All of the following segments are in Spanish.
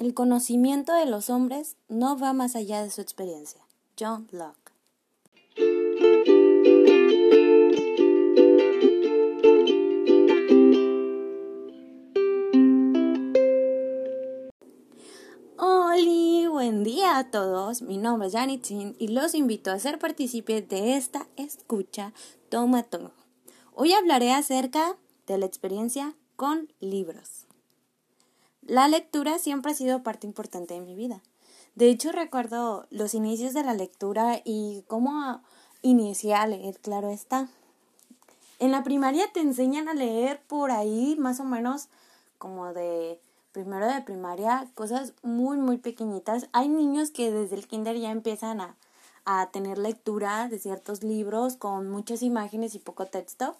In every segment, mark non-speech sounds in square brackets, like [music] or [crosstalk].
El conocimiento de los hombres no va más allá de su experiencia. John Locke. Hola, buen día a todos. Mi nombre es Janet Chin y los invito a ser partícipes de esta escucha Toma Toma. Hoy hablaré acerca de la experiencia con libros. La lectura siempre ha sido parte importante de mi vida. De hecho, recuerdo los inicios de la lectura y cómo inicié a leer, claro está. En la primaria te enseñan a leer por ahí, más o menos como de primero de primaria, cosas muy, muy pequeñitas. Hay niños que desde el kinder ya empiezan a, a tener lectura de ciertos libros con muchas imágenes y poco texto,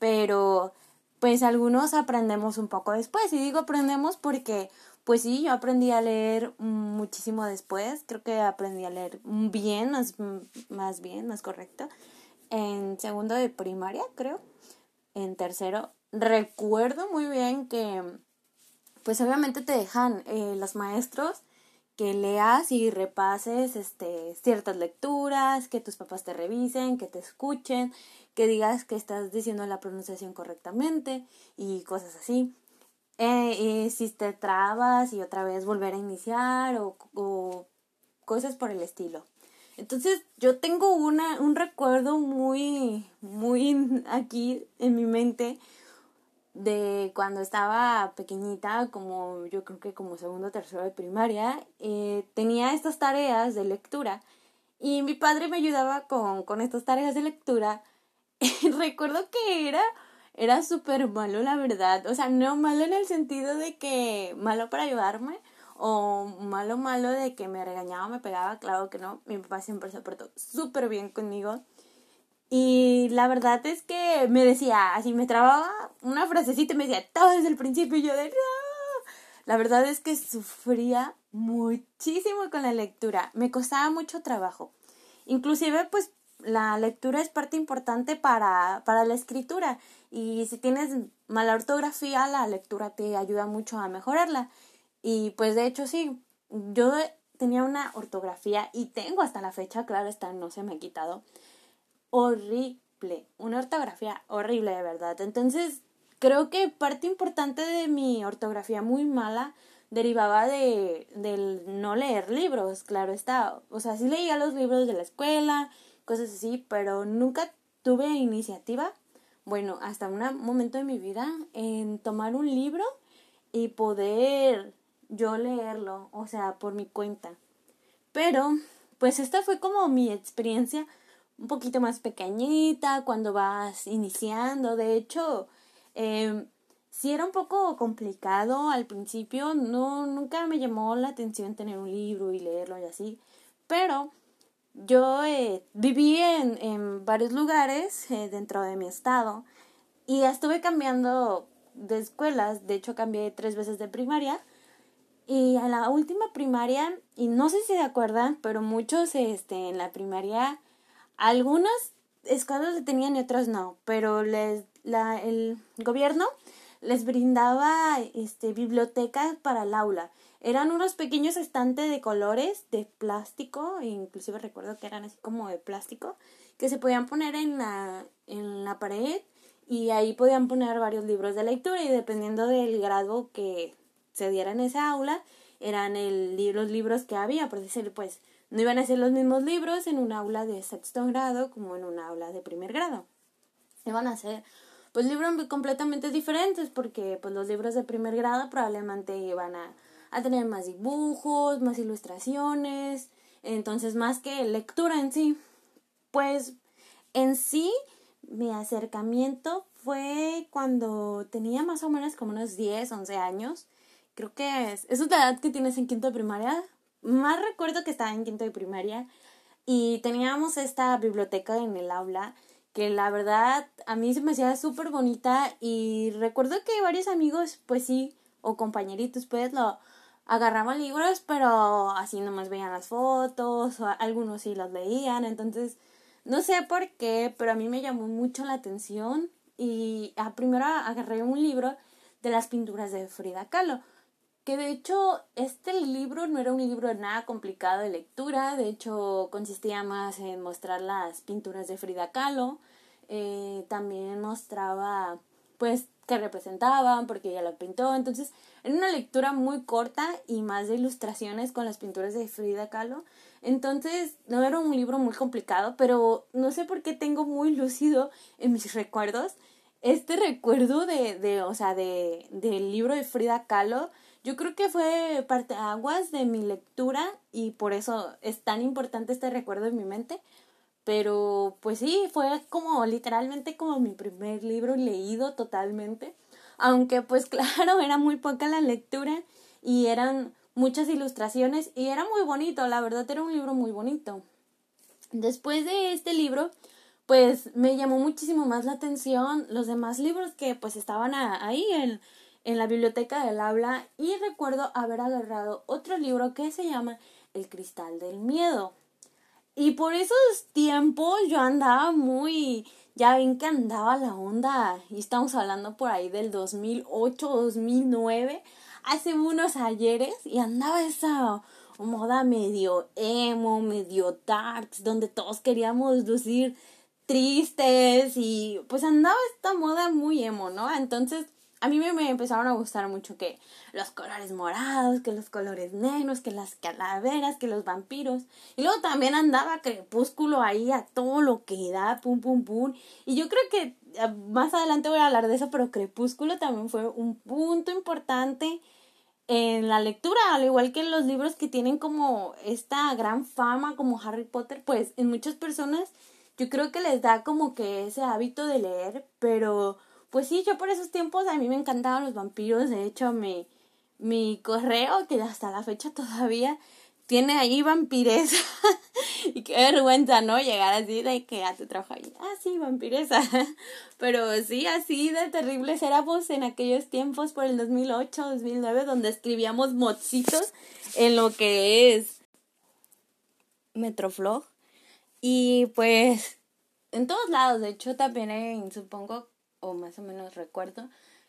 pero pues algunos aprendemos un poco después. Y digo aprendemos porque, pues sí, yo aprendí a leer muchísimo después. Creo que aprendí a leer bien, más, más bien, más correcto. En segundo de primaria, creo. En tercero, recuerdo muy bien que, pues obviamente te dejan eh, los maestros que leas y repases este, ciertas lecturas, que tus papás te revisen, que te escuchen, que digas que estás diciendo la pronunciación correctamente y cosas así. Eh, si te trabas y otra vez volver a iniciar o, o cosas por el estilo. Entonces yo tengo una, un recuerdo muy, muy aquí en mi mente de cuando estaba pequeñita, como yo creo que como segundo o tercero de primaria, eh, tenía estas tareas de lectura y mi padre me ayudaba con, con estas tareas de lectura. [laughs] Recuerdo que era, era súper malo, la verdad. O sea, no malo en el sentido de que malo para ayudarme o malo malo de que me regañaba me pegaba, claro que no. Mi papá siempre se portó súper bien conmigo. Y la verdad es que me decía, así me trababa una frasecita y me decía todo desde el principio y yo de no. La verdad es que sufría muchísimo con la lectura, me costaba mucho trabajo. Inclusive pues la lectura es parte importante para, para la escritura y si tienes mala ortografía la lectura te ayuda mucho a mejorarla. Y pues de hecho sí, yo tenía una ortografía y tengo hasta la fecha, claro, esta no se me ha quitado horrible, una ortografía horrible de verdad. Entonces, creo que parte importante de mi ortografía muy mala derivaba de del no leer libros, claro está. O sea, sí leía los libros de la escuela, cosas así, pero nunca tuve iniciativa, bueno, hasta un momento de mi vida, en tomar un libro y poder yo leerlo, o sea, por mi cuenta. Pero, pues esta fue como mi experiencia un poquito más pequeñita cuando vas iniciando. De hecho, eh, sí era un poco complicado al principio. No, nunca me llamó la atención tener un libro y leerlo y así. Pero yo eh, viví en, en, varios lugares eh, dentro de mi estado y estuve cambiando de escuelas. De hecho, cambié tres veces de primaria. Y en la última primaria, y no sé si se acuerdan, pero muchos este, en la primaria algunas escuelas le tenían y otras no, pero les, la, el gobierno les brindaba este, bibliotecas para el aula. Eran unos pequeños estantes de colores de plástico, e inclusive recuerdo que eran así como de plástico, que se podían poner en la, en la pared y ahí podían poner varios libros de lectura y dependiendo del grado que se diera en esa aula, eran el, los libros que había, por decir, pues no iban a ser los mismos libros en un aula de sexto grado como en un aula de primer grado. Iban a ser pues libros completamente diferentes porque pues los libros de primer grado probablemente iban a, a tener más dibujos, más ilustraciones, entonces más que lectura en sí. Pues en sí mi acercamiento fue cuando tenía más o menos como unos 10, 11 años. Creo que es, es la edad que tienes en quinto de primaria, más recuerdo que estaba en quinto de primaria y teníamos esta biblioteca en el aula que la verdad a mí se me hacía súper bonita y recuerdo que varios amigos pues sí o compañeritos pues lo agarraban libros pero así nomás veían las fotos o algunos sí los leían. Entonces no sé por qué pero a mí me llamó mucho la atención y a primero agarré un libro de las pinturas de Frida Kahlo que de hecho este libro no era un libro nada complicado de lectura, de hecho consistía más en mostrar las pinturas de Frida Kahlo, eh, también mostraba pues que representaban porque ella lo pintó, entonces era una lectura muy corta y más de ilustraciones con las pinturas de Frida Kahlo, entonces no era un libro muy complicado, pero no sé por qué tengo muy lúcido en mis recuerdos este recuerdo de, de o sea, de, del libro de Frida Kahlo, yo creo que fue parte aguas de mi lectura y por eso es tan importante este recuerdo en mi mente. Pero pues sí, fue como literalmente como mi primer libro leído totalmente. Aunque pues [laughs] claro, era muy poca la lectura y eran muchas ilustraciones y era muy bonito, la verdad era un libro muy bonito. Después de este libro, pues me llamó muchísimo más la atención los demás libros que pues estaban ahí en, en la biblioteca del aula y recuerdo haber agarrado otro libro que se llama El cristal del miedo. Y por esos tiempos yo andaba muy, ya ven que andaba la onda, y estamos hablando por ahí del 2008, 2009, hace unos ayeres, y andaba esa moda medio emo, medio darks, donde todos queríamos lucir tristes y pues andaba esta moda muy emo, ¿no? Entonces a mí me, empezaron a gustar mucho que los colores morados, que los colores negros, que las calaveras, que los vampiros. Y luego también andaba Crepúsculo ahí a todo lo que da, pum, pum, pum. Y yo creo que ah, más adelante voy a hablar de eso, pero Crepúsculo también fue un punto importante en la lectura, al igual que en los libros que tienen como esta gran fama como Harry Potter, pues en muchas personas yo creo que les da como que ese hábito de leer, pero pues sí, yo por esos tiempos a mí me encantaban los vampiros, de hecho mi, mi correo, que hasta la fecha todavía tiene ahí vampiresa. [laughs] y qué vergüenza, ¿no? Llegar así de que a tu trabajo ahí, ah, sí, vampiresa. [laughs] Pero sí, así de terribles éramos en aquellos tiempos por el 2008, 2009, donde escribíamos mozitos en lo que es Metroflog. Y pues en todos lados, de hecho también en, supongo o más o menos recuerdo,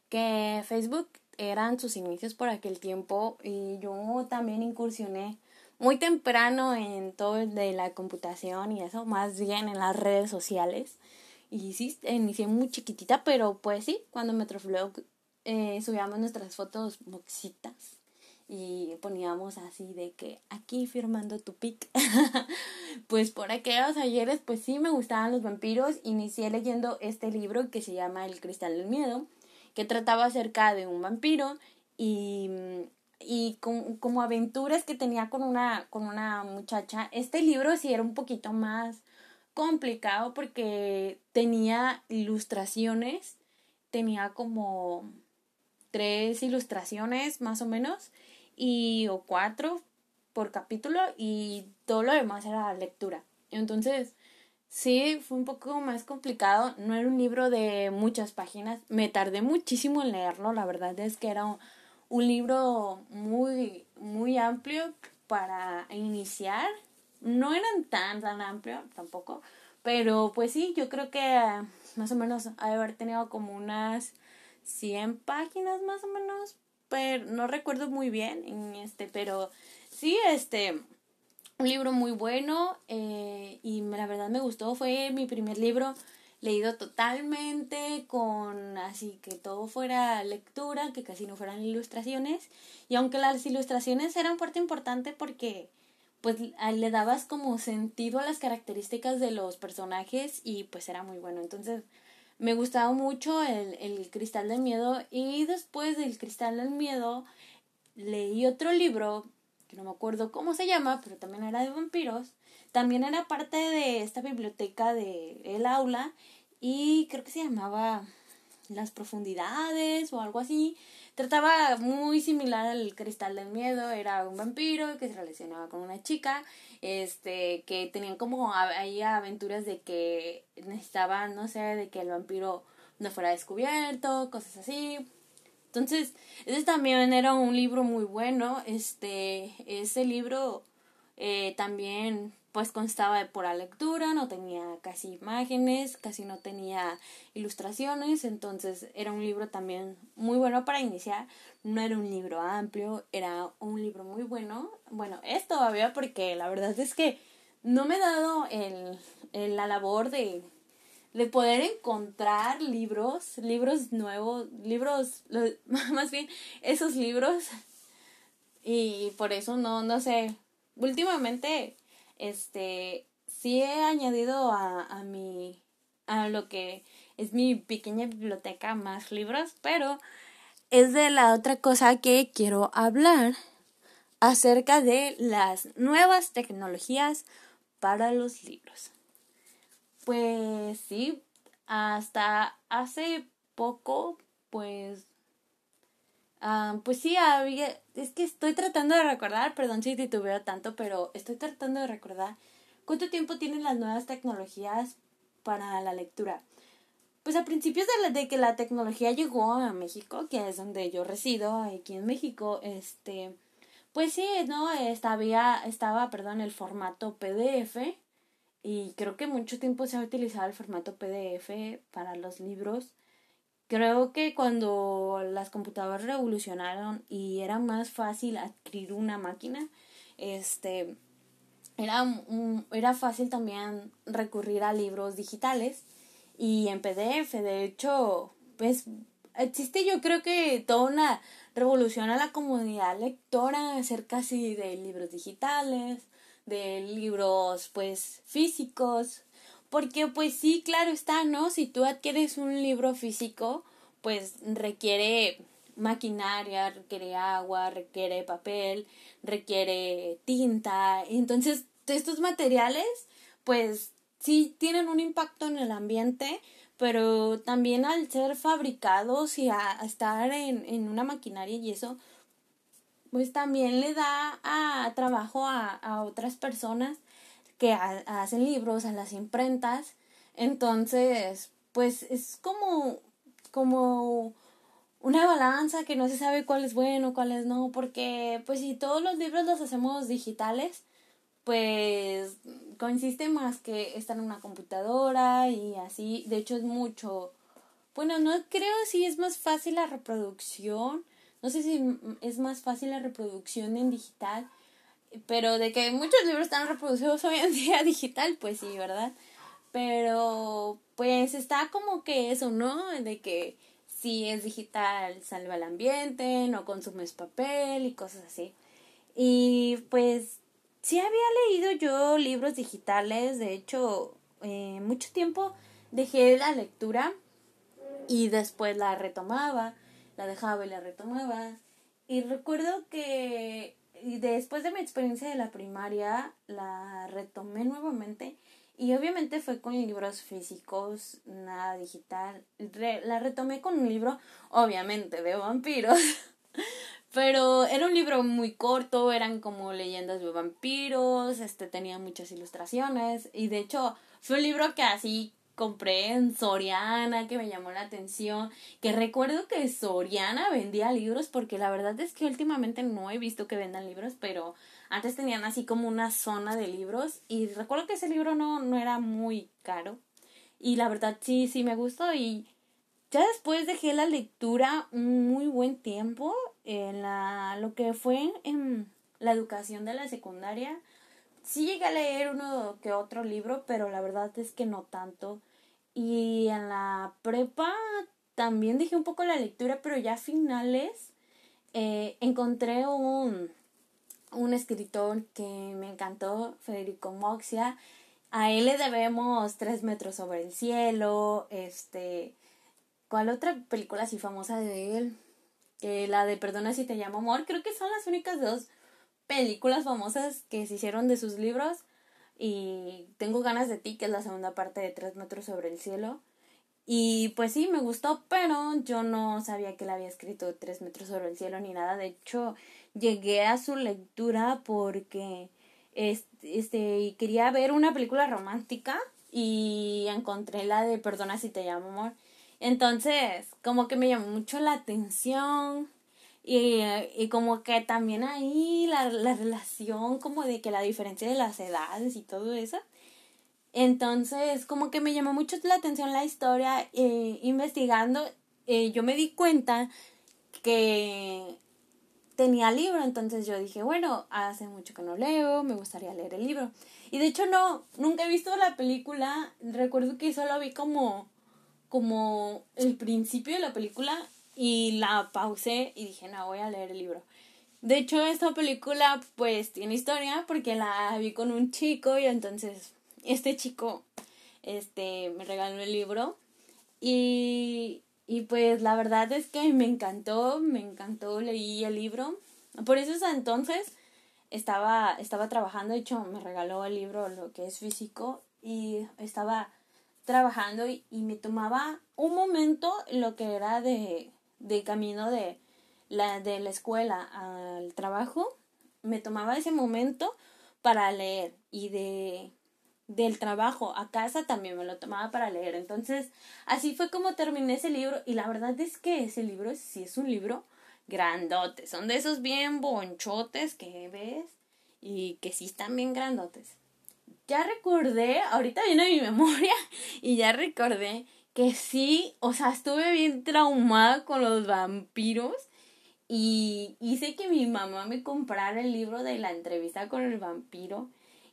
que Facebook eran sus inicios por aquel tiempo y yo también incursioné muy temprano en todo de la computación y eso, más bien en las redes sociales. Y sí, inicié muy chiquitita, pero pues sí, cuando Metroflog eh, subíamos nuestras fotos moxitas y poníamos así de que aquí firmando tu pic. [laughs] pues por aquellos ayeres, pues sí me gustaban los vampiros. Inicié leyendo este libro que se llama El Cristal del Miedo, que trataba acerca de un vampiro y, y como aventuras que tenía con una, con una muchacha. Este libro sí era un poquito más complicado porque tenía ilustraciones, tenía como tres ilustraciones más o menos y o cuatro por capítulo y todo lo demás era lectura. Entonces, sí, fue un poco más complicado. No era un libro de muchas páginas. Me tardé muchísimo en leerlo. La verdad es que era un, libro muy, muy amplio para iniciar. No eran tan, tan amplio tampoco. Pero pues sí, yo creo que más o menos haber tenido como unas 100 páginas más o menos no recuerdo muy bien en este, pero sí, este, un libro muy bueno eh, y la verdad me gustó, fue mi primer libro leído totalmente con así que todo fuera lectura, que casi no fueran ilustraciones y aunque las ilustraciones eran parte importante porque pues le dabas como sentido a las características de los personajes y pues era muy bueno. Entonces, me gustaba mucho el, el Cristal del Miedo y después del Cristal del Miedo leí otro libro que no me acuerdo cómo se llama, pero también era de vampiros. También era parte de esta biblioteca de el aula y creo que se llamaba Las profundidades o algo así. Trataba muy similar al Cristal del Miedo, era un vampiro que se relacionaba con una chica este, que tenían como ahí aventuras de que necesitaban, no sé, de que el vampiro no fuera descubierto, cosas así. Entonces, ese también era un libro muy bueno. Este, ese libro eh, también pues constaba de pura lectura, no tenía casi imágenes, casi no tenía ilustraciones, entonces era un libro también muy bueno para iniciar, no era un libro amplio, era un libro muy bueno, bueno, es todavía porque la verdad es que no me he dado el, la labor de, de poder encontrar libros, libros nuevos, libros, [laughs] más bien esos libros, y por eso no, no sé, últimamente este, sí he añadido a, a mi, a lo que es mi pequeña biblioteca más libros, pero es de la otra cosa que quiero hablar acerca de las nuevas tecnologías para los libros. Pues sí, hasta hace poco, pues, ah, pues sí, había, es que estoy tratando de recordar, perdón si titubeo tanto, pero estoy tratando de recordar cuánto tiempo tienen las nuevas tecnologías para la lectura. Pues a principios de, de que la tecnología llegó a México, que es donde yo resido, aquí en México, este, pues sí, no, estaba, estaba, perdón, el formato PDF y creo que mucho tiempo se ha utilizado el formato PDF para los libros Creo que cuando las computadoras revolucionaron y era más fácil adquirir una máquina, este era, era fácil también recurrir a libros digitales y en PDF. De hecho, pues existe yo creo que toda una revolución a la comunidad lectora acerca así de libros digitales, de libros pues físicos, porque pues sí, claro está, ¿no? Si tú adquieres un libro físico, pues requiere maquinaria, requiere agua, requiere papel, requiere tinta. Entonces, estos materiales, pues sí tienen un impacto en el ambiente, pero también al ser fabricados y a, estar en, en, una maquinaria y eso, pues también le da a, trabajo a, a otras personas que hacen libros, a las imprentas. Entonces, pues es como, como una balanza que no se sabe cuál es bueno, cuál es no, porque pues si todos los libros los hacemos digitales, pues consiste más que estar en una computadora y así, de hecho es mucho, bueno, no creo si es más fácil la reproducción, no sé si es más fácil la reproducción en digital, pero de que muchos libros están reproducidos hoy en día [laughs] digital, pues sí, ¿verdad? Pero pues está como que eso, ¿no? De que si es digital salva el ambiente, no consumes papel y cosas así. Y pues sí había leído yo libros digitales, de hecho, eh, mucho tiempo dejé la lectura y después la retomaba, la dejaba y la retomaba. Y recuerdo que y después de mi experiencia de la primaria, la retomé nuevamente y obviamente fue con libros físicos, nada digital. la retomé con un libro, obviamente, de vampiros. [laughs] Pero era un libro muy corto, eran como leyendas de vampiros, este tenía muchas ilustraciones y de hecho fue un libro que así compré en Soriana que me llamó la atención, que recuerdo que Soriana vendía libros porque la verdad es que últimamente no he visto que vendan libros, pero antes tenían así como una zona de libros y recuerdo que ese libro no, no era muy caro y la verdad sí, sí me gustó y ya después dejé la lectura un muy buen tiempo en la, lo que fue en la educación de la secundaria. Sí llegué a leer uno que otro libro, pero la verdad es que no tanto. Y en la prepa también dejé un poco la lectura, pero ya a finales eh, encontré un, un escritor que me encantó, Federico Moxia. A él le debemos Tres metros sobre el cielo, este... ¿Cuál otra película así famosa de él? Eh, la de Perdona si te llamo amor. Creo que son las únicas dos películas famosas que se hicieron de sus libros y Tengo ganas de ti, que es la segunda parte de Tres metros sobre el cielo. Y pues sí, me gustó, pero yo no sabía que él había escrito Tres metros sobre el cielo ni nada. De hecho, llegué a su lectura porque este, quería ver una película romántica y encontré la de Perdona si te llamo amor. Entonces, como que me llamó mucho la atención Y, y como que también ahí la, la relación como de que la diferencia de las edades y todo eso. Entonces, como que me llamó mucho la atención la historia, eh, investigando, eh, yo me di cuenta que tenía libro, entonces yo dije, bueno, hace mucho que no leo, me gustaría leer el libro. Y de hecho no, nunca he visto la película, recuerdo que solo vi como, como el principio de la película y la pausé y dije, no, voy a leer el libro. De hecho, esta película pues tiene historia porque la vi con un chico y entonces este chico este me regaló el libro y, y pues la verdad es que me encantó, me encantó, leí el libro. Por eso entonces estaba, estaba trabajando, de hecho me regaló el libro, lo que es físico, y estaba trabajando y, y me tomaba un momento lo que era de, de camino de la, de la escuela al trabajo, me tomaba ese momento para leer y de del trabajo a casa también me lo tomaba para leer. Entonces, así fue como terminé ese libro y la verdad es que ese libro sí es un libro grandote. Son de esos bien bonchotes que ves y que sí están bien grandotes. Ya recordé, ahorita viene mi memoria [laughs] y ya recordé que sí, o sea, estuve bien traumada con los vampiros y hice que mi mamá me comprara el libro de la entrevista con el vampiro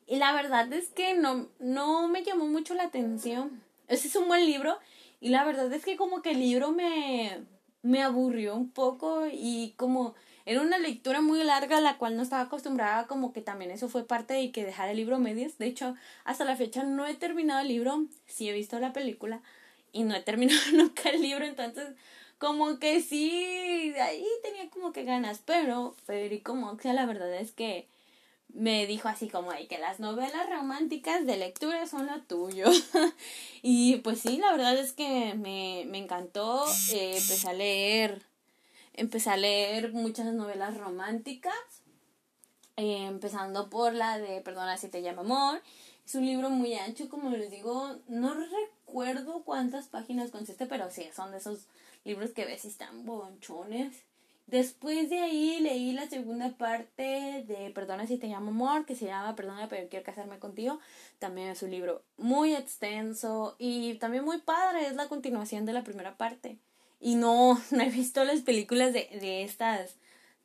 y la verdad es que no, no me llamó mucho la atención. Ese es un buen libro. Y la verdad es que como que el libro me, me aburrió un poco y como era una lectura muy larga a la cual no estaba acostumbrada, como que también eso fue parte de que dejara el libro medias. De hecho, hasta la fecha no he terminado el libro, sí he visto la película y no he terminado [laughs] nunca el libro, entonces como que sí, ahí tenía como que ganas, pero Federico Moxia la verdad es que me dijo así como que las novelas románticas de lectura son lo tuyo. [laughs] y pues sí, la verdad es que me, me encantó. Eh, empecé a leer, empecé a leer muchas novelas románticas. Eh, empezando por la de Perdona si te llama amor. Es un libro muy ancho, como les digo, no recuerdo cuántas páginas consiste, pero sí, son de esos libros que ves y están bonchones. Después de ahí leí la segunda parte de Perdona si te llamo amor, que se llama Perdona pero quiero casarme contigo. También es un libro muy extenso y también muy padre, es la continuación de la primera parte. Y no, [laughs] no he visto las películas de, de estas,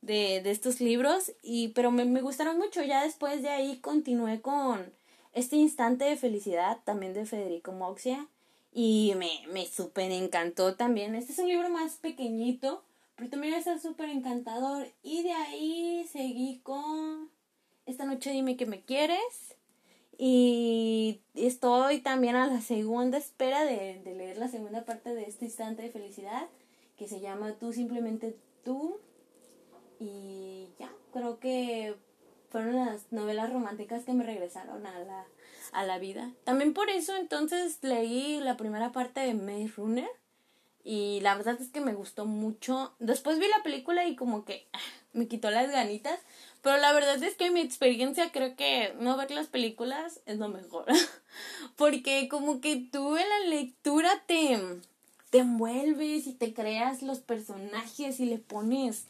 de, de estos libros, y, pero me, me gustaron mucho. Ya después de ahí continué con este instante de felicidad, también de Federico Moxia, y me, me súper encantó también. Este es un libro más pequeñito pero también está súper encantador. Y de ahí seguí con Esta noche dime que me quieres. Y estoy también a la segunda espera de, de leer la segunda parte de este instante de felicidad, que se llama Tú simplemente tú. Y ya, creo que fueron las novelas románticas que me regresaron a la, a la vida. También por eso entonces leí la primera parte de Maze Runner y la verdad es que me gustó mucho. Después vi la película y como que ah, me quitó las ganitas. Pero la verdad es que mi experiencia creo que no ver las películas es lo mejor. [laughs] Porque como que tú en la lectura te, te envuelves y te creas los personajes y le pones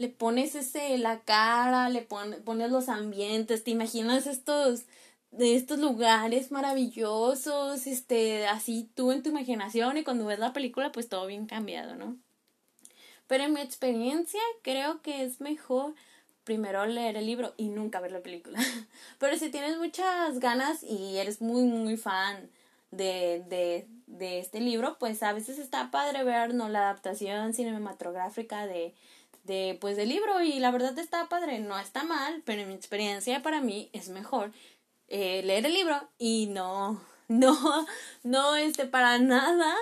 le pones ese la cara, le pones los ambientes, te imaginas estos de estos lugares maravillosos, este, así tú en tu imaginación y cuando ves la película pues todo bien cambiado, ¿no? Pero en mi experiencia creo que es mejor primero leer el libro y nunca ver la película. [laughs] Pero si tienes muchas ganas y eres muy, muy fan de, de, de este libro, pues a veces está padre ver, ¿no? La adaptación cinematográfica de, de, pues, del libro y la verdad está padre, no está mal, pero en mi experiencia para mí es mejor eh, leer el libro y no, [laughs] no, no, este, para nada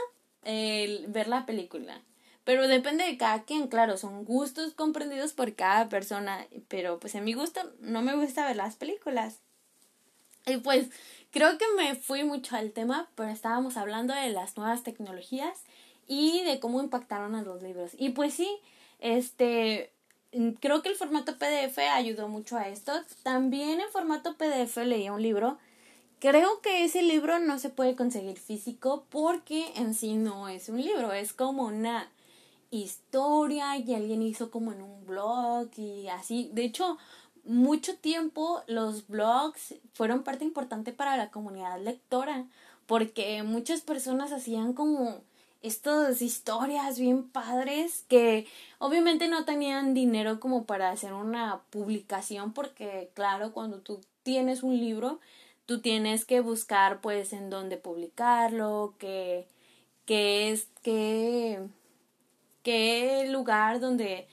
ver la película. Pero depende de cada quien, claro, son gustos comprendidos por cada persona, pero pues en mi gusto no me gusta ver las películas. Y pues creo que me fui mucho al tema, pero estábamos hablando de las nuevas tecnologías y de cómo impactaron a los libros. Y pues sí, este, creo que el formato PDF ayudó mucho a esto. También en formato PDF leí un libro. Creo que ese libro no se puede conseguir físico porque en sí no es un libro, es como una historia y alguien hizo como en un blog y así. De hecho, mucho tiempo los blogs fueron parte importante para la comunidad lectora porque muchas personas hacían como estas historias bien padres que obviamente no tenían dinero como para hacer una publicación porque claro cuando tú tienes un libro tú tienes que buscar pues en dónde publicarlo qué qué es qué qué lugar donde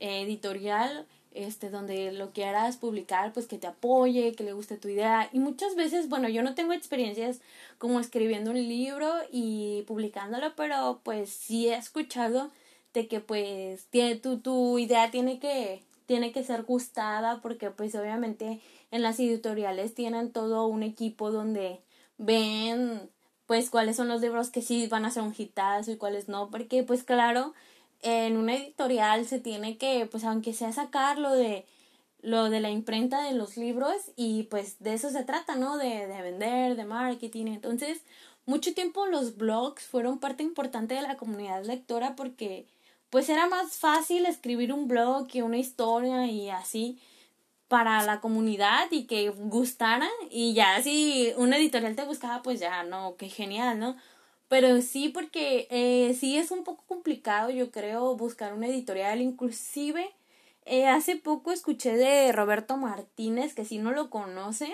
eh, editorial este, donde lo quieras publicar, pues que te apoye, que le guste tu idea. Y muchas veces, bueno, yo no tengo experiencias como escribiendo un libro y publicándolo, pero pues sí he escuchado de que pues tiene, tu, tu idea tiene que, tiene que ser gustada porque pues obviamente en las editoriales tienen todo un equipo donde ven pues cuáles son los libros que sí van a ser un hitazo y cuáles no, porque pues claro, en una editorial se tiene que, pues aunque sea sacar lo de lo de la imprenta de los libros y pues de eso se trata, ¿no? De, de vender, de marketing. Entonces, mucho tiempo los blogs fueron parte importante de la comunidad lectora porque pues era más fácil escribir un blog que una historia y así para la comunidad y que gustara y ya si una editorial te buscaba pues ya no, qué genial, ¿no? Pero sí, porque eh, sí es un poco complicado, yo creo, buscar una editorial. Inclusive, eh, hace poco escuché de Roberto Martínez, que si no lo conocen,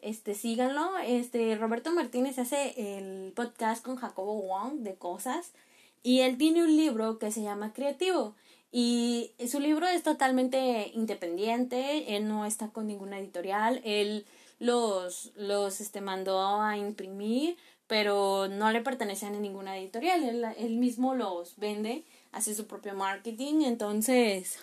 este, síganlo. Este, Roberto Martínez hace el podcast con Jacobo Wong de cosas. Y él tiene un libro que se llama Creativo. Y su libro es totalmente independiente, él no está con ninguna editorial, él los, los este, mandó a imprimir pero no le pertenecen a ninguna editorial, él, él mismo los vende, hace su propio marketing, entonces,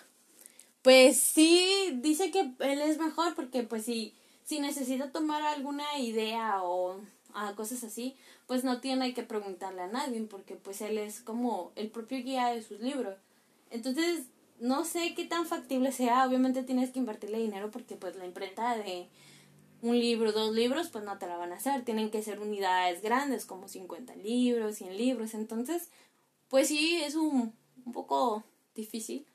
pues sí, dice que él es mejor porque pues si, si necesita tomar alguna idea o a cosas así, pues no tiene que preguntarle a nadie porque pues él es como el propio guía de sus libros. Entonces, no sé qué tan factible sea, obviamente tienes que invertirle dinero porque pues la imprenta de un libro, dos libros, pues no te la van a hacer. Tienen que ser unidades grandes, como 50 libros, 100 libros. Entonces, pues sí, es un, un poco difícil.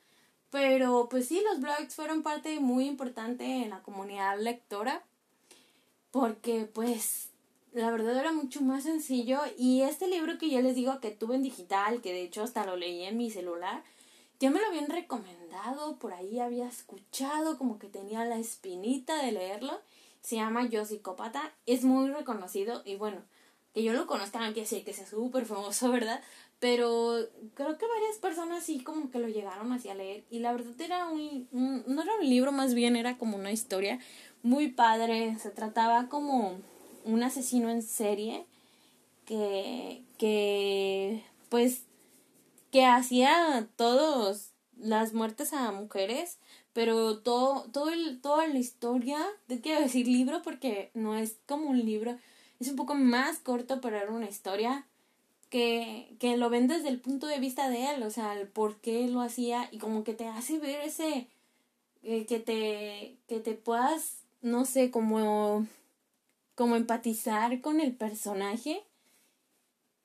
Pero pues sí, los blogs fueron parte muy importante en la comunidad lectora. Porque pues la verdad era mucho más sencillo. Y este libro que yo les digo que tuve en digital, que de hecho hasta lo leí en mi celular, ya me lo habían recomendado, por ahí había escuchado, como que tenía la espinita de leerlo se llama Yo Psicópata, es muy reconocido y bueno, que yo lo conozca no quiere que sea súper famoso, [laughs] ¿verdad? Pero creo que varias personas sí como que lo llegaron así a leer y la verdad era un, no era un libro, más bien era como una historia muy padre, se trataba como un asesino en serie que, que pues que hacía todos las muertes a mujeres pero todo, todo el, toda la historia, te quiero decir libro porque no es como un libro, es un poco más corto, pero era una historia que, que lo ven desde el punto de vista de él, o sea, el por qué lo hacía y como que te hace ver ese, eh, que te, que te puedas, no sé, como, como empatizar con el personaje.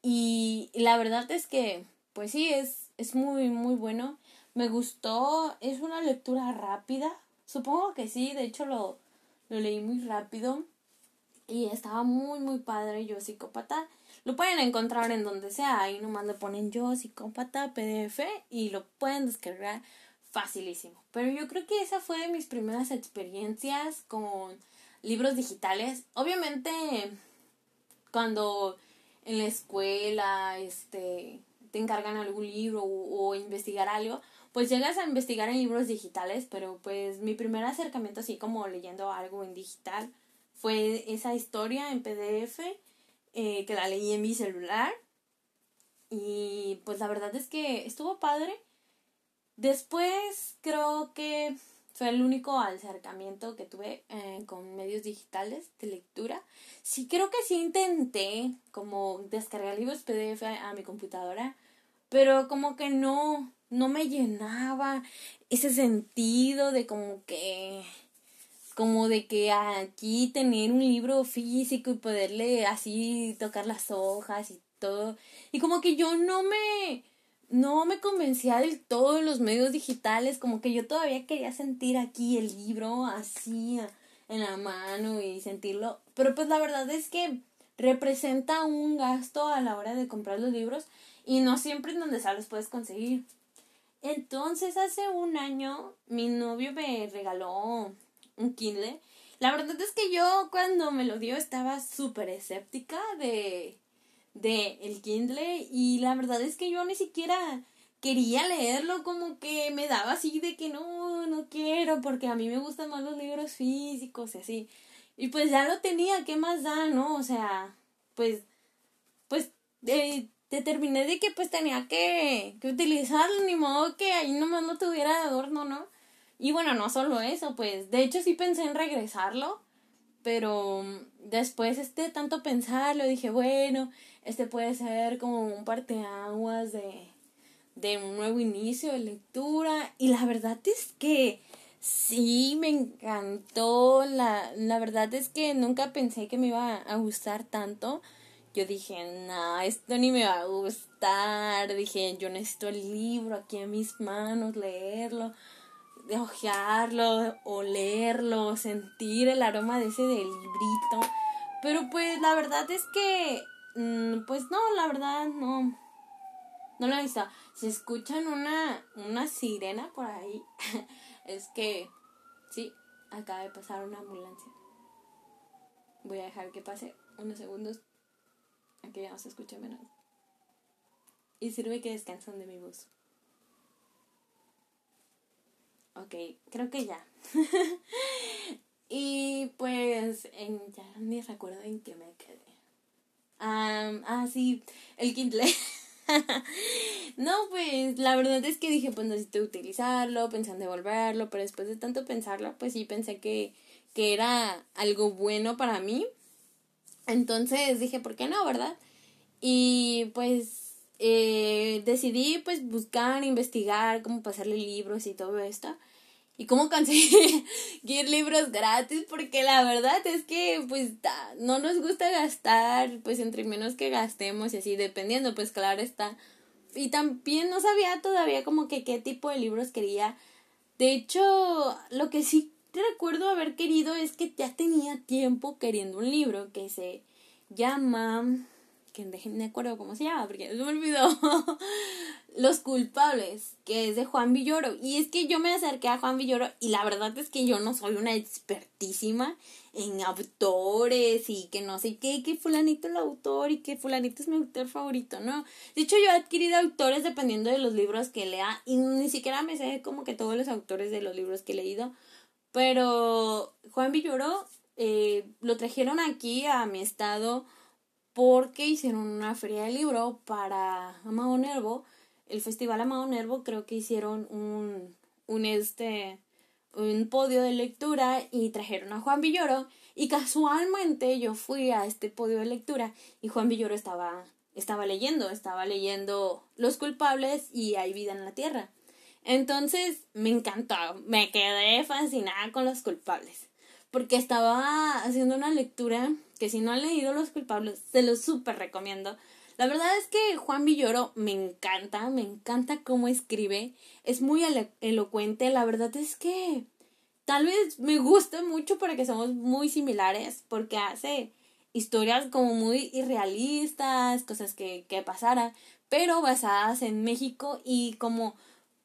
Y la verdad es que, pues sí, es, es muy, muy bueno. Me gustó, es una lectura rápida. Supongo que sí, de hecho lo, lo leí muy rápido. Y estaba muy, muy padre. Yo psicópata. Lo pueden encontrar en donde sea. Ahí nomás le ponen yo psicópata PDF y lo pueden descargar facilísimo. Pero yo creo que esa fue de mis primeras experiencias con libros digitales. Obviamente, cuando en la escuela, este, te encargan algún libro o investigar algo, pues llegas a investigar en libros digitales, pero pues mi primer acercamiento así como leyendo algo en digital fue esa historia en PDF eh, que la leí en mi celular y pues la verdad es que estuvo padre. Después creo que fue el único acercamiento que tuve eh, con medios digitales de lectura. Sí, creo que sí intenté como descargar libros PDF a mi computadora, pero como que no, no me llenaba ese sentido de como que como de que aquí tener un libro físico y poderle así tocar las hojas y todo y como que yo no me no me convencía del todo los medios digitales, como que yo todavía quería sentir aquí el libro así en la mano y sentirlo, pero pues la verdad es que representa un gasto a la hora de comprar los libros y no siempre en donde los puedes conseguir. Entonces hace un año mi novio me regaló un Kindle. La verdad es que yo cuando me lo dio estaba súper escéptica de de el Kindle y la verdad es que yo ni siquiera quería leerlo como que me daba así de que no, no quiero porque a mí me gustan más los libros físicos y así. Y pues ya lo tenía, ¿qué más da, no? O sea, pues, pues, eh, determiné de que pues tenía que, que utilizarlo, ni modo que ahí nomás lo tuviera adorno, ¿no? Y bueno, no solo eso, pues, de hecho sí pensé en regresarlo, pero después este tanto pensarlo dije, bueno, este puede ser como un parteaguas de, de un nuevo inicio de lectura. Y la verdad es que sí, me encantó. La, la verdad es que nunca pensé que me iba a gustar tanto. Yo dije, no, esto ni me va a gustar. Dije, yo necesito el libro aquí en mis manos, leerlo, de ojearlo, olerlo, sentir el aroma de ese del librito. Pero pues la verdad es que Mm, pues no, la verdad no. No lo he visto. Si escuchan una, una sirena por ahí, [laughs] es que sí, acaba de pasar una ambulancia. Voy a dejar que pase unos segundos a que ya no se escuche menos. Y sirve que descansan de mi voz. Ok, creo que ya. [laughs] y pues en, ya ni recuerdo en qué me quedé ah, sí, el Kindle. [laughs] no, pues la verdad es que dije, pues necesito utilizarlo, pensé en devolverlo, pero después de tanto pensarlo, pues sí pensé que, que era algo bueno para mí. Entonces dije, ¿por qué no, verdad? Y pues eh, decidí pues buscar, investigar cómo pasarle libros y todo esto. Y cómo [laughs] conseguir libros gratis porque la verdad es que pues no nos gusta gastar pues entre menos que gastemos y así dependiendo pues claro está. Y también no sabía todavía como que qué tipo de libros quería. De hecho lo que sí recuerdo haber querido es que ya tenía tiempo queriendo un libro que se llama que me acuerdo cómo se llama porque se me olvidó [laughs] Los culpables, que es de Juan Villoro. Y es que yo me acerqué a Juan Villoro y la verdad es que yo no soy una expertísima en autores y que no sé qué, que fulanito el autor y que fulanito es mi autor favorito, ¿no? De hecho, yo he adquirido autores dependiendo de los libros que lea y ni siquiera me sé como que todos los autores de los libros que he leído. Pero Juan Villoro eh, lo trajeron aquí a mi estado porque hicieron una feria de libro para Amado Nervo el Festival Amado Nervo creo que hicieron un, un, este, un podio de lectura y trajeron a Juan Villoro y casualmente yo fui a este podio de lectura y Juan Villoro estaba, estaba leyendo, estaba leyendo Los culpables y Hay vida en la tierra. Entonces me encantó, me quedé fascinada con Los culpables. Porque estaba haciendo una lectura que si no han leído Los culpables se los súper recomiendo. La verdad es que Juan Villoro me encanta, me encanta cómo escribe, es muy elocuente, la verdad es que tal vez me gusta mucho porque somos muy similares, porque hace historias como muy irrealistas, cosas que, que pasaran, pero basadas en México y como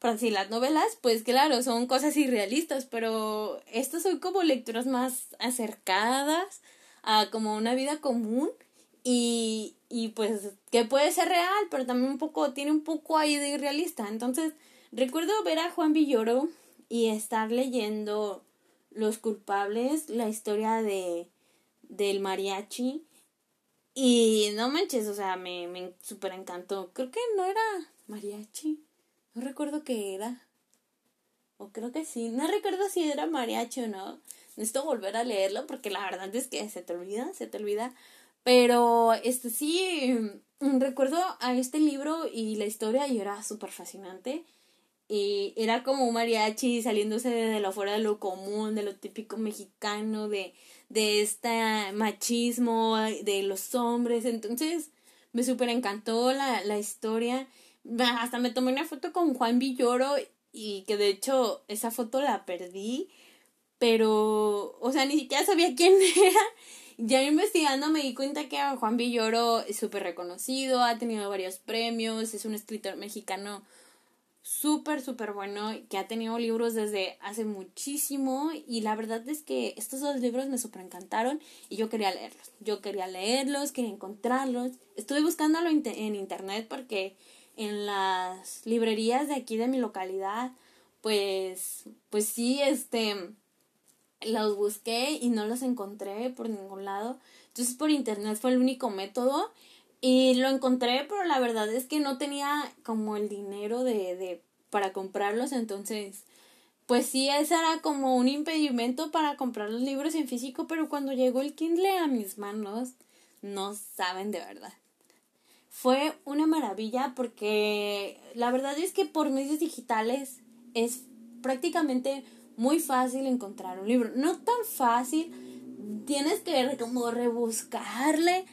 por si las novelas, pues claro, son cosas irrealistas, pero estas son como lecturas más acercadas a como una vida común y, y pues que puede ser real, pero también un poco, tiene un poco ahí de irrealista. Entonces, recuerdo ver a Juan Villoro y estar leyendo Los culpables, la historia de del mariachi. Y no manches, o sea, me, me súper encantó. Creo que no era mariachi. No recuerdo qué era. O creo que sí. No recuerdo si era mariachi o no. Necesito volver a leerlo porque la verdad es que se te olvida, se te olvida. Pero este sí, mm, recuerdo a este libro y la historia y era súper fascinante. Y era como un mariachi saliéndose de lo fuera de lo común, de lo típico mexicano, de, de este machismo de los hombres. Entonces me súper encantó la, la historia. Hasta me tomé una foto con Juan Villoro y que de hecho esa foto la perdí, pero, o sea, ni siquiera sabía quién [laughs] era. Ya investigando me di cuenta que Juan Villoro es súper reconocido, ha tenido varios premios, es un escritor mexicano súper, súper bueno, que ha tenido libros desde hace muchísimo y la verdad es que estos dos libros me súper encantaron y yo quería leerlos. Yo quería leerlos, quería encontrarlos. Estuve buscándolo en internet porque en las librerías de aquí de mi localidad, pues, pues sí, este, los busqué y no los encontré por ningún lado. Entonces por internet fue el único método y lo encontré, pero la verdad es que no tenía como el dinero de, de para comprarlos, entonces pues sí, ese era como un impedimento para comprar los libros en físico, pero cuando llegó el Kindle a mis manos, no saben de verdad fue una maravilla porque la verdad es que por medios digitales es prácticamente muy fácil encontrar un libro. No tan fácil, tienes que como rebuscarle,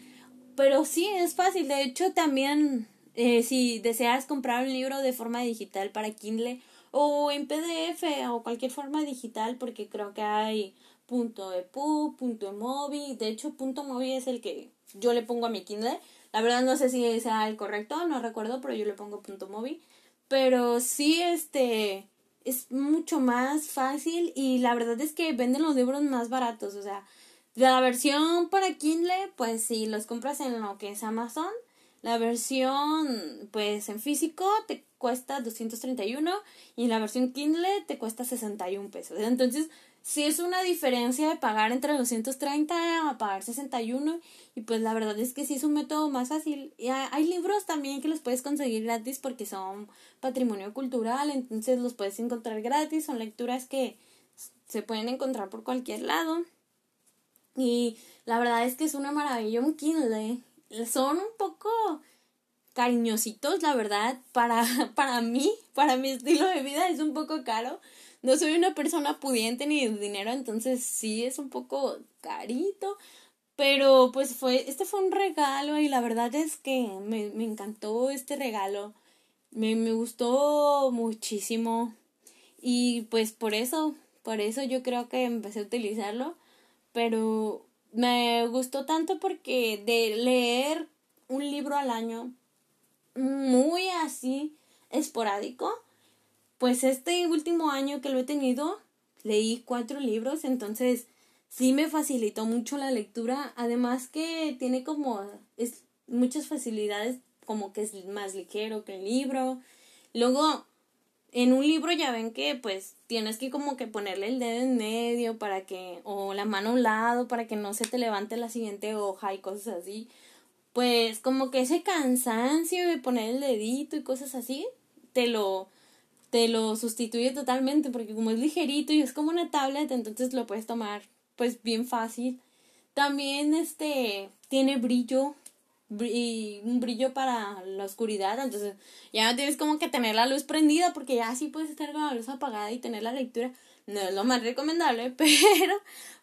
pero sí es fácil. De hecho, también eh, si deseas comprar un libro de forma digital para Kindle o en PDF o cualquier forma digital, porque creo que hay punto .epu, punto .mobi, de hecho punto .mobi es el que yo le pongo a mi Kindle la verdad no sé si sea el correcto, no recuerdo, pero yo le pongo punto móvil. Pero sí, este, es mucho más fácil y la verdad es que venden los libros más baratos. O sea, la versión para Kindle, pues si los compras en lo que es Amazon, la versión, pues en físico te cuesta 231 y la versión Kindle te cuesta 61 pesos. Entonces, sí es una diferencia de pagar entre 230 a pagar 61 y pues la verdad es que sí es un método más fácil. Y hay libros también que los puedes conseguir gratis porque son patrimonio cultural, entonces los puedes encontrar gratis, son lecturas que se pueden encontrar por cualquier lado. Y la verdad es que es una maravilla un Kindle. Son un poco cariñositos, la verdad, para, [laughs] para mí, para mi estilo de vida es un poco caro no soy una persona pudiente ni de dinero, entonces sí es un poco carito. Pero pues fue, este fue un regalo y la verdad es que me, me encantó este regalo. Me, me gustó muchísimo. Y pues por eso, por eso yo creo que empecé a utilizarlo. Pero me gustó tanto porque de leer un libro al año, muy así, esporádico, pues este último año que lo he tenido, leí cuatro libros, entonces sí me facilitó mucho la lectura, además que tiene como es muchas facilidades, como que es más ligero que el libro. Luego, en un libro ya ven que pues tienes que como que ponerle el dedo en medio para que, o la mano a un lado para que no se te levante la siguiente hoja y cosas así. Pues como que ese cansancio de poner el dedito y cosas así, te lo, te lo sustituye totalmente porque como es ligerito y es como una tablet, entonces lo puedes tomar pues bien fácil. También este tiene brillo y un brillo para la oscuridad, entonces ya no tienes como que tener la luz prendida porque ya sí puedes estar con la luz apagada y tener la lectura. No es lo más recomendable, [laughs] pero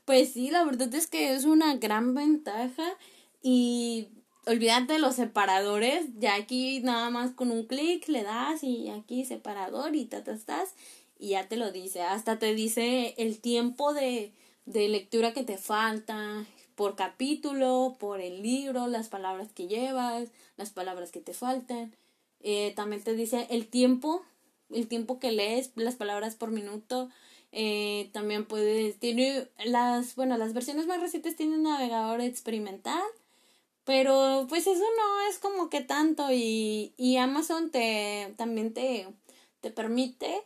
pues sí, la verdad es que es una gran ventaja y olvídate de los separadores, ya aquí nada más con un clic le das y aquí separador y ta, estás y ya te lo dice, hasta te dice el tiempo de, de lectura que te falta por capítulo, por el libro, las palabras que llevas, las palabras que te faltan. Eh, también te dice el tiempo, el tiempo que lees, las palabras por minuto. Eh, también puedes, tiene las, bueno, las versiones más recientes tienen navegador experimental pero pues eso no es como que tanto y, y Amazon te también te, te permite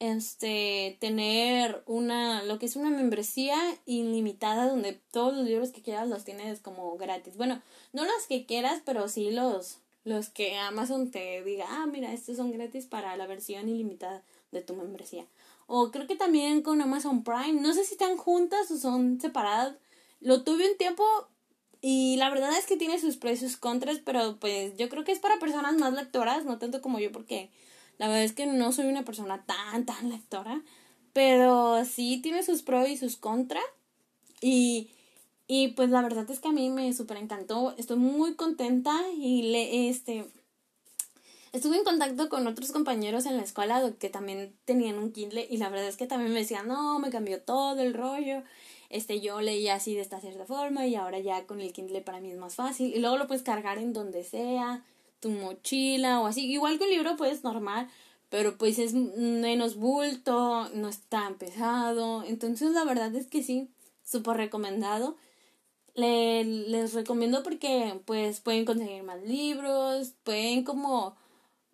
este tener una lo que es una membresía ilimitada donde todos los libros que quieras los tienes como gratis. Bueno, no los que quieras, pero sí los los que Amazon te diga, "Ah, mira, estos son gratis para la versión ilimitada de tu membresía." O creo que también con Amazon Prime, no sé si están juntas o son separadas. Lo tuve un tiempo, y la verdad es que tiene sus precios contras, pero pues yo creo que es para personas más lectoras, no tanto como yo, porque la verdad es que no soy una persona tan, tan lectora. Pero sí tiene sus pros y sus contras. Y, y pues la verdad es que a mí me súper encantó. Estoy muy contenta y le, este... estuve en contacto con otros compañeros en la escuela que también tenían un Kindle y la verdad es que también me decían, no, me cambió todo el rollo. Este, yo leía así de esta cierta forma y ahora ya con el Kindle para mí es más fácil. Y luego lo puedes cargar en donde sea, tu mochila o así. Igual que un libro, pues normal, pero pues es menos bulto, no es tan pesado. Entonces la verdad es que sí, súper recomendado. Le, les recomiendo porque pues pueden conseguir más libros, pueden como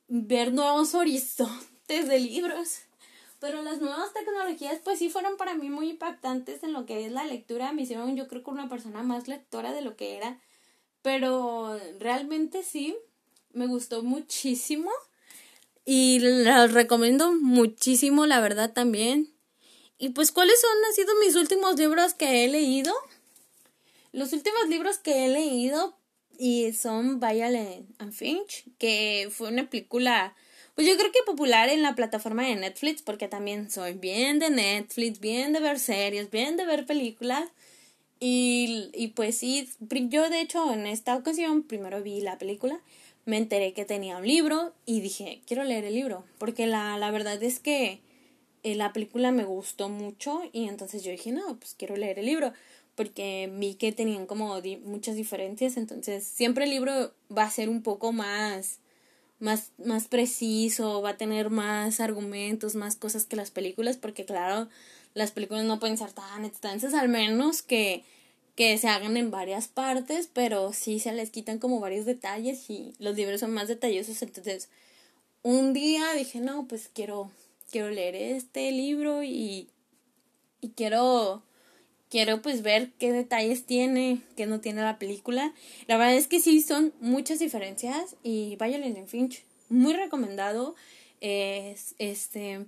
ver nuevos [laughs] horizontes de libros. Pero las nuevas tecnologías pues sí fueron para mí muy impactantes en lo que es la lectura. Me hicieron yo creo que una persona más lectora de lo que era. Pero realmente sí, me gustó muchísimo. Y las recomiendo muchísimo, la verdad también. Y pues, ¿cuáles son, han sido mis últimos libros que he leído? Los últimos libros que he leído y son Violet and Finch, que fue una película, pues yo creo que popular en la plataforma de Netflix, porque también soy bien de Netflix, bien de ver series, bien de ver películas. Y, y pues sí, yo de hecho en esta ocasión primero vi la película, me enteré que tenía un libro y dije, quiero leer el libro, porque la, la verdad es que eh, la película me gustó mucho y entonces yo dije, no, pues quiero leer el libro porque vi que tenían como muchas diferencias, entonces siempre el libro va a ser un poco más, más, más preciso, va a tener más argumentos, más cosas que las películas, porque claro, las películas no pueden ser tan extensas, al menos que, que se hagan en varias partes, pero sí se les quitan como varios detalles y los libros son más detallosos, entonces un día dije, no, pues quiero, quiero leer este libro y, y quiero quiero pues ver qué detalles tiene, qué no tiene la película. La verdad es que sí son muchas diferencias y Violet Finch, muy recomendado. Es, este,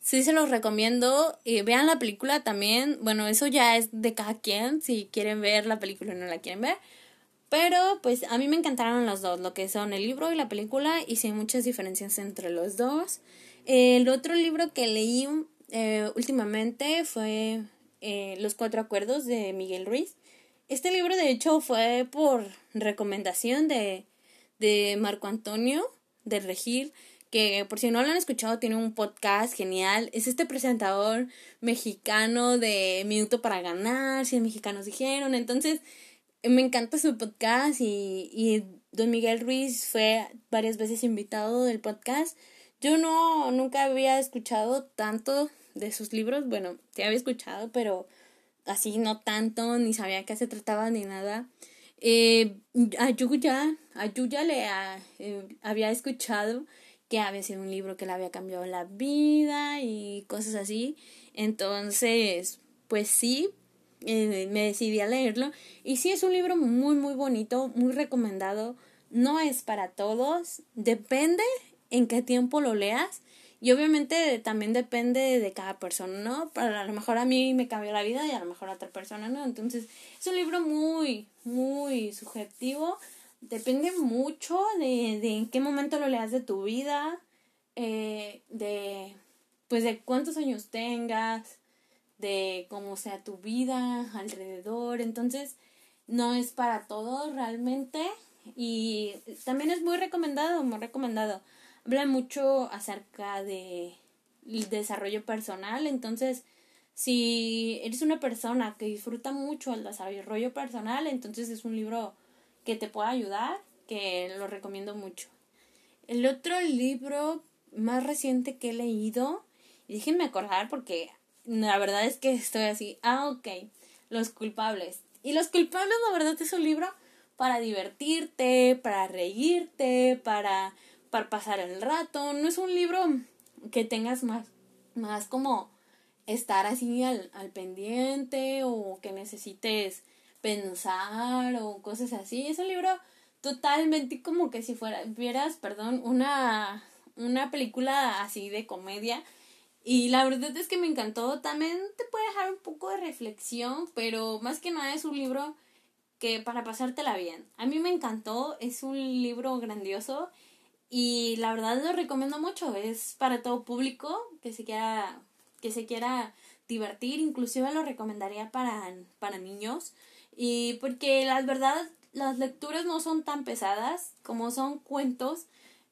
sí se los recomiendo. y vean la película también. Bueno, eso ya es de cada quien, si quieren ver la película o no la quieren ver. Pero pues a mí me encantaron los dos, lo que son el libro y la película, y sí hay muchas diferencias entre los dos. El otro libro que leí eh, últimamente fue eh, Los Cuatro Acuerdos de Miguel Ruiz. Este libro, de hecho, fue por recomendación de, de Marco Antonio de Regil, que por si no lo han escuchado, tiene un podcast genial. Es este presentador mexicano de Minuto para Ganar, si mexicanos dijeron. Entonces, me encanta su podcast y, y don Miguel Ruiz fue varias veces invitado del podcast. Yo no, nunca había escuchado tanto de sus libros, bueno, te había escuchado, pero así no tanto, ni sabía qué se trataba ni nada. Eh, a Yuya, a Yuya le eh, había escuchado que había sido un libro que le había cambiado la vida y cosas así. Entonces, pues sí, eh, me decidí a leerlo. Y sí, es un libro muy, muy bonito, muy recomendado. No es para todos, depende en qué tiempo lo leas. Y obviamente también depende de cada persona, ¿no? Para a lo mejor a mí me cambió la vida y a lo mejor a otra persona, ¿no? Entonces es un libro muy, muy subjetivo. Depende mucho de, de en qué momento lo leas de tu vida, eh, de pues de cuántos años tengas, de cómo sea tu vida alrededor. Entonces no es para todos realmente. Y también es muy recomendado, muy recomendado habla mucho acerca de desarrollo personal, entonces si eres una persona que disfruta mucho el desarrollo personal, entonces es un libro que te puede ayudar, que lo recomiendo mucho. El otro libro más reciente que he leído, y déjenme acordar porque la verdad es que estoy así, ah, ok, Los culpables. Y Los culpables, la verdad, es un libro para divertirte, para reírte, para para pasar el rato. No es un libro que tengas más, más como estar así al, al pendiente o que necesites pensar o cosas así. Es un libro totalmente como que si fuera, vieras, perdón, una, una película así de comedia. Y la verdad es que me encantó. También te puede dejar un poco de reflexión, pero más que nada es un libro que para pasártela bien. A mí me encantó, es un libro grandioso y la verdad lo recomiendo mucho, es para todo público que se quiera, que se quiera divertir, inclusive lo recomendaría para, para niños. Y porque la verdad las lecturas no son tan pesadas como son cuentos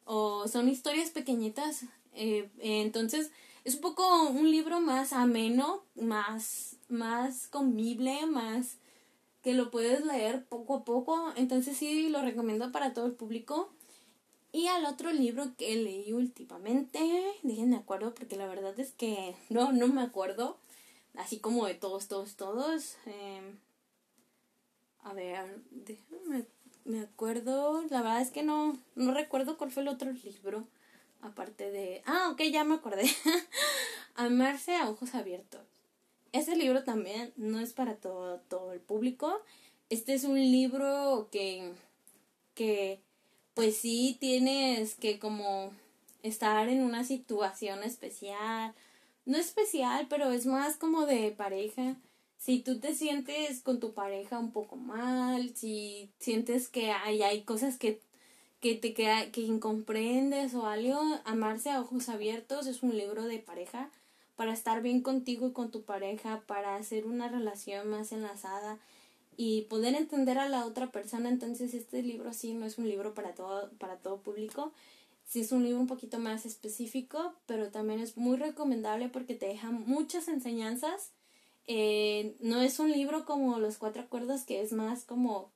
o son historias pequeñitas. Eh, entonces es un poco un libro más ameno, más, más comible, más que lo puedes leer poco a poco. Entonces sí lo recomiendo para todo el público. Y al otro libro que leí últimamente, déjenme acuerdo porque la verdad es que [laughs] no, no me acuerdo. Así como de todos, todos, todos. Em, a ver, déjenme, me acuerdo. La verdad es que no, no recuerdo cuál fue el otro libro. Aparte de... Ah, ok, ya me acordé. [laughs] Amarse a ojos abiertos. Ese libro también no es para todo, todo el público. Este es un libro que, que pues sí tienes que como estar en una situación especial. No especial, pero es más como de pareja. Si tú te sientes con tu pareja un poco mal, si sientes que hay, hay cosas que, que te queda, que incomprendes o algo, Amarse a ojos abiertos es un libro de pareja para estar bien contigo y con tu pareja, para hacer una relación más enlazada y poder entender a la otra persona. Entonces este libro sí no es un libro para todo, para todo público. Sí es un libro un poquito más específico, pero también es muy recomendable porque te deja muchas enseñanzas. Eh, no es un libro como Los Cuatro Acuerdos, que es más como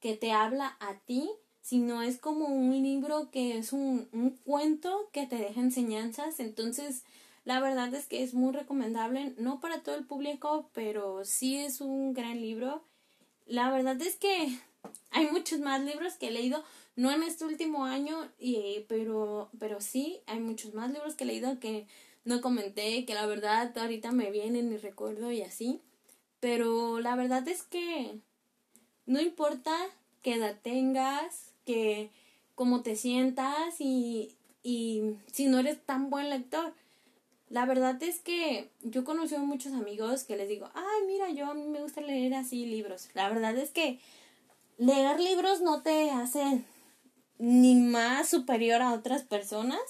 que te habla a ti, sino es como un libro que es un, un cuento que te deja enseñanzas. Entonces, la verdad es que es muy recomendable, no para todo el público, pero sí es un gran libro. La verdad es que [laughs] hay muchos más libros que he leído, no en este último año, y, pero, pero sí, hay muchos más libros que he leído que no comenté, que la verdad ahorita me vienen y recuerdo y así. Pero la verdad es que no importa qué edad tengas, que cómo te sientas y, y si no eres tan buen lector, la verdad es que yo conocí a muchos amigos que les digo, ay, mira, yo a mí me gusta leer así libros. La verdad es que leer libros no te hace ni más superior a otras personas,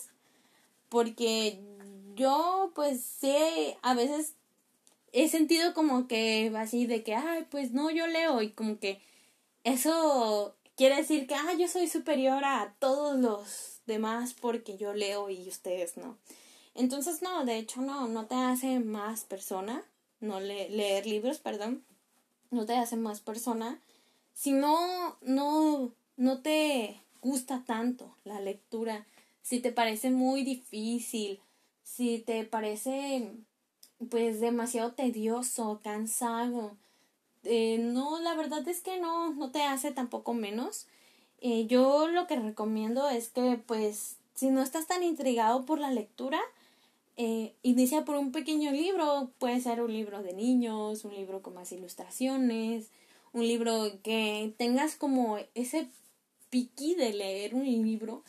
porque yo pues sé, a veces he sentido como que así de que, ay, pues no, yo leo y como que eso quiere decir que, ay, yo soy superior a todos los demás porque yo leo y ustedes no. Entonces, no, de hecho, no, no te hace más persona, no leer libros, perdón, no te hace más persona, si no, no, no te gusta tanto la lectura, si te parece muy difícil, si te parece pues demasiado tedioso, cansado, eh, no, la verdad es que no, no te hace tampoco menos. Eh, yo lo que recomiendo es que pues si no estás tan intrigado por la lectura, eh, inicia por un pequeño libro, puede ser un libro de niños, un libro con más ilustraciones, un libro que tengas como ese piqui de leer un libro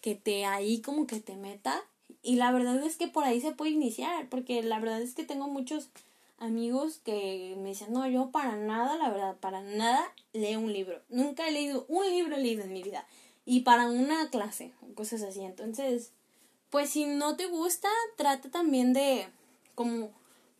que te ahí como que te meta y la verdad es que por ahí se puede iniciar porque la verdad es que tengo muchos amigos que me dicen no yo para nada la verdad para nada leo un libro nunca he leído un libro leído en mi vida y para una clase cosas así. Entonces pues si no te gusta, trata también de como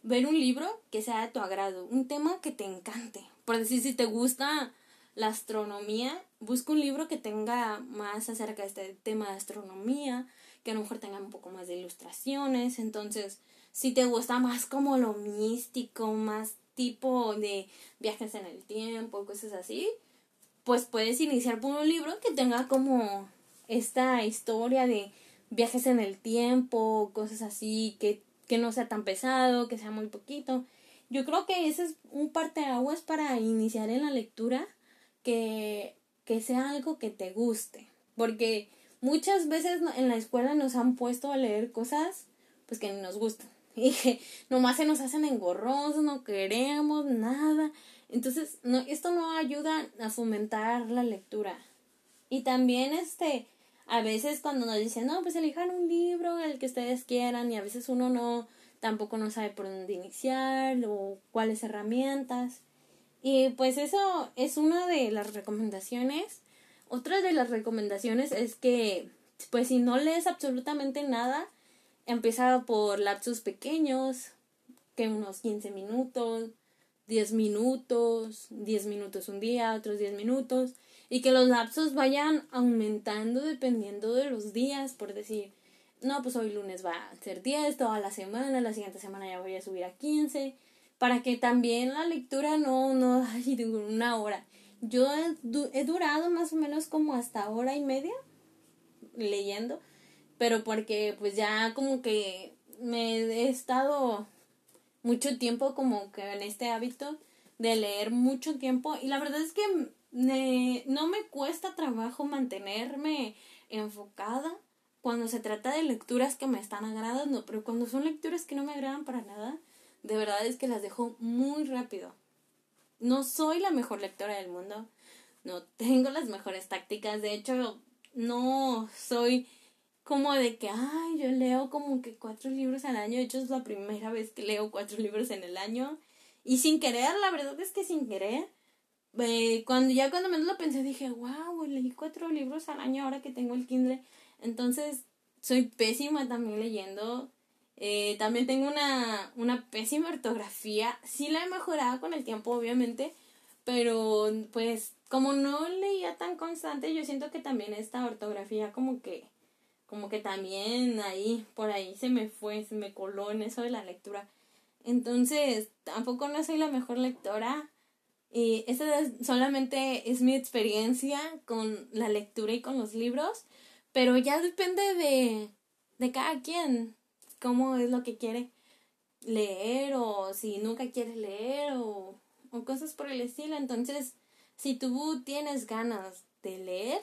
ver un libro que sea de tu agrado, un tema que te encante. Por decir, si te gusta la astronomía, busca un libro que tenga más acerca de este tema de astronomía, que a lo mejor tenga un poco más de ilustraciones. Entonces, si te gusta más como lo místico, más tipo de viajes en el tiempo, cosas así, pues puedes iniciar por un libro que tenga como esta historia de viajes en el tiempo, cosas así, que, que no sea tan pesado, que sea muy poquito. Yo creo que ese es un parteaguas para iniciar en la lectura, que, que sea algo que te guste. Porque muchas veces en la escuela nos han puesto a leer cosas pues que ni nos gustan. [laughs] Y que nomás se nos hacen engorrosos, no queremos nada. Entonces, no, esto no ayuda a fomentar la lectura. Y también este a veces cuando nos dicen, no, pues elijan un libro, el que ustedes quieran, y a veces uno no, tampoco no sabe por dónde iniciar o cuáles herramientas. Y pues eso es una de las recomendaciones. Otra de las recomendaciones es que, pues si no lees absolutamente nada, empieza por lapsos pequeños, que unos 15 minutos, 10 minutos, 10 minutos un día, otros 10 minutos, y que los lapsos vayan aumentando dependiendo de los días, por decir, no, pues hoy lunes va a ser 10, toda la semana, la siguiente semana ya voy a subir a 15, para que también la lectura no, no, [laughs] ay, una hora. Yo he, he durado más o menos como hasta hora y media leyendo, pero porque pues ya como que me he estado mucho tiempo como que en este hábito de leer mucho tiempo y la verdad es que no me cuesta trabajo mantenerme enfocada cuando se trata de lecturas que me están agradando, pero cuando son lecturas que no me agradan para nada, de verdad es que las dejo muy rápido. No soy la mejor lectora del mundo, no tengo las mejores tácticas, de hecho no soy como de que, ay, yo leo como que cuatro libros al año, de hecho es la primera vez que leo cuatro [laughs] libros en el año, y sin querer, la verdad es que sin querer, eh, cuando ya cuando menos lo pensé dije, wow, leí cuatro libros al año ahora que tengo el Kindle, entonces soy pésima también leyendo, eh, también tengo una, una pésima ortografía, sí la he mejorado con el tiempo obviamente, pero pues como no leía tan constante, yo siento que también esta ortografía como que como que también ahí por ahí se me fue, se me coló en eso de la lectura. Entonces, tampoco no soy la mejor lectora. Y esa solamente es mi experiencia con la lectura y con los libros, pero ya depende de, de cada quien, cómo es lo que quiere leer o si nunca quiere leer o, o cosas por el estilo. Entonces, si tú tienes ganas de leer,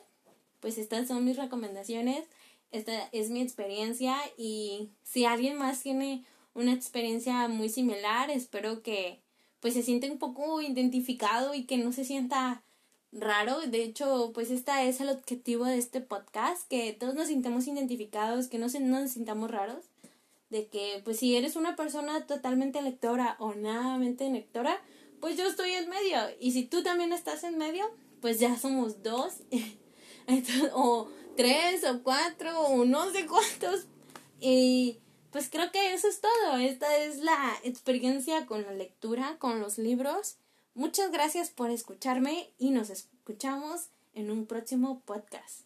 pues estas son mis recomendaciones. Esta es mi experiencia y si alguien más tiene una experiencia muy similar, espero que pues se siente un poco identificado y que no se sienta raro. De hecho, pues este es el objetivo de este podcast, que todos nos sintamos identificados, que no, se, no nos sintamos raros. De que, pues si eres una persona totalmente lectora o nadamente lectora, pues yo estoy en medio. Y si tú también estás en medio, pues ya somos dos. [laughs] o tres o cuatro o no sé cuántos. Y pues creo que eso es todo. Esta es la experiencia con la lectura, con los libros. Muchas gracias por escucharme y nos escuchamos en un próximo podcast.